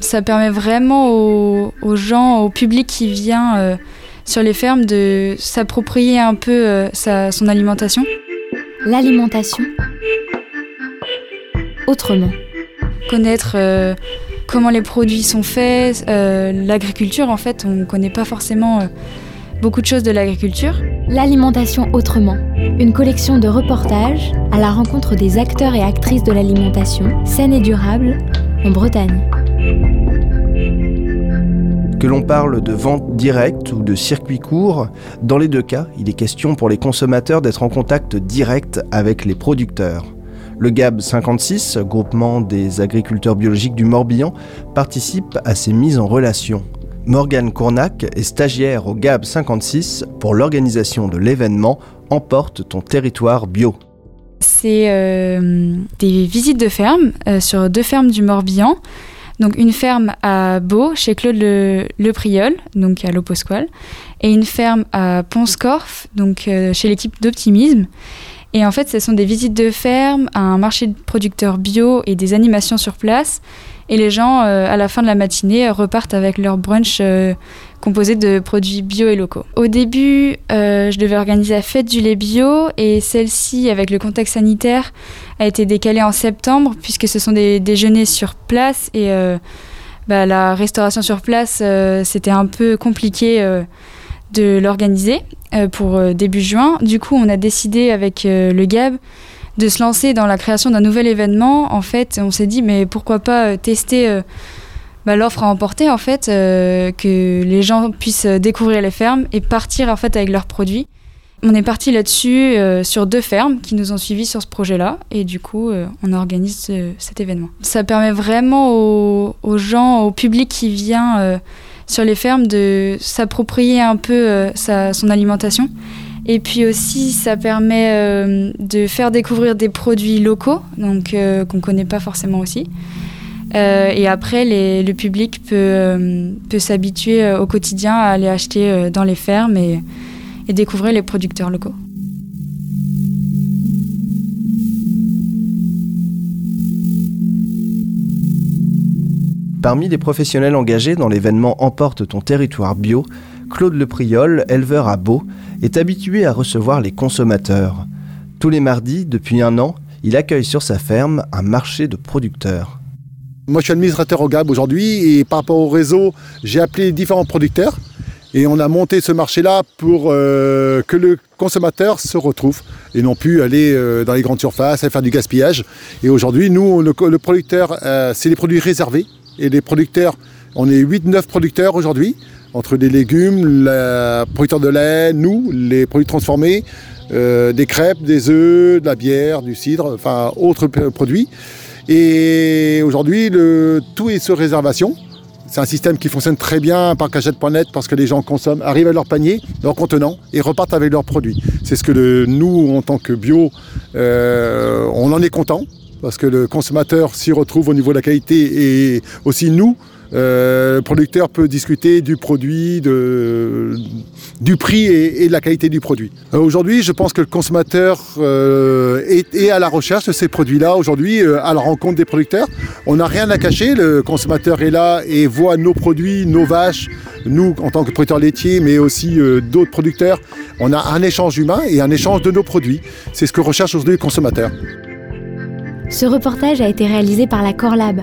Ça permet vraiment aux, gens, au public qui vient euh, sur les fermes de s'approprier un peu euh, son alimentation. L'alimentation autrement. Connaître euh, comment les produits sont faits, l'agriculture en fait, on ne connaît pas forcément beaucoup de choses de l'agriculture. L'alimentation autrement, une collection de reportages à la rencontre des acteurs et actrices de l'alimentation saine et durable en Bretagne. Que l'on parle de vente directe ou de circuit court, dans les deux cas, il est question pour les consommateurs d'être en contact direct avec les producteurs. Le GAB 56, groupement des agriculteurs biologiques du Morbihan, participe à ces mises en relation. Morgane Cournac est stagiaire au GAB 56 pour l'organisation de l'événement Emporte ton territoire bio. C'est euh, des visites de ferme euh, sur deux fermes du Morbihan. Donc une ferme à Beau, chez Claude Le, donc à l'Oposqual, et une ferme à Ponscorf, donc euh, chez l'équipe d'Optimisme. Et en fait, ce sont des visites de ferme, un marché de producteurs bio et des animations sur place. Et les gens, euh, à la fin de la matinée, repartent avec leur brunch euh, composé de produits bio et locaux. Au début, euh, je devais organiser la fête du lait bio et celle-ci, avec le contexte sanitaire, a été décalée en septembre puisque ce sont des déjeuners sur place et bah, la restauration sur place, c'était un peu compliqué de l'organiser pour début juin. Du coup, on a décidé avec le GAB de se lancer dans la création d'un nouvel événement, en fait, on s'est dit, mais pourquoi pas euh, tester euh, bah, l'offre à emporter, en fait, euh, que les gens puissent découvrir les fermes et partir, en fait, avec leurs produits. On est parti là-dessus sur deux fermes qui nous ont suivis sur ce projet-là et du coup on organise cet événement. Ça permet vraiment aux, gens, au public qui vient sur les fermes de s'approprier un peu son alimentation et puis aussi, ça permet euh, de faire découvrir des produits locaux, donc euh, qu'on ne connaît pas forcément aussi. Euh, et après, le public peut, peut s'habituer au quotidien à aller acheter dans les fermes et découvrir les producteurs locaux. Parmi les professionnels engagés dans l'événement Emporte ton territoire bio, Claude Lepriol, éleveur à Beau, est habitué à recevoir les consommateurs. Tous les mardis, depuis un an, il accueille sur sa ferme un marché de producteurs. Moi, je suis administrateur au GAB aujourd'hui et par rapport au réseau, j'ai appelé différents producteurs et on a monté ce marché-là pour euh, que le consommateur se retrouve et non plus aller euh, dans les grandes surfaces et faire du gaspillage. Et aujourd'hui, nous, le, producteur, euh, c'est les produits réservés et les producteurs, on est 8-9 producteurs aujourd'hui entre des légumes, la producteur de lait, nous, les produits transformés, euh, des crêpes, des œufs, de la bière, du cidre, enfin autres produits. Et aujourd'hui, tout est sur réservation. C'est un système qui fonctionne très bien par cagette.net parce que les gens consomment, arrivent à leur panier, leur contenant et repartent avec leurs produits. C'est ce que nous, en tant que bio, euh, on en est content parce que le consommateur s'y retrouve au niveau de la qualité et aussi nous, euh, le producteur peut discuter du produit, du prix et, de la qualité du produit. Euh, aujourd'hui, je pense que le consommateur euh, est, à la recherche de ces produits-là. Aujourd'hui, à la rencontre des producteurs, on n'a rien à cacher. Le consommateur est là et voit nos produits, nos vaches, nous en tant que producteurs laitiers, mais aussi d'autres producteurs. On a un échange humain et un échange de nos produits. C'est ce que recherche aujourd'hui le consommateur. Ce reportage a été réalisé par la Corlab,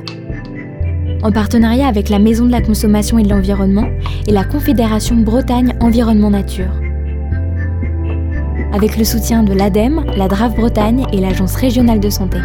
en partenariat avec la Maison de la Consommation et de l'Environnement et la Confédération Bretagne Environnement Nature. Avec le soutien de l'ADEME, la DRAF Bretagne et l'Agence régionale de santé.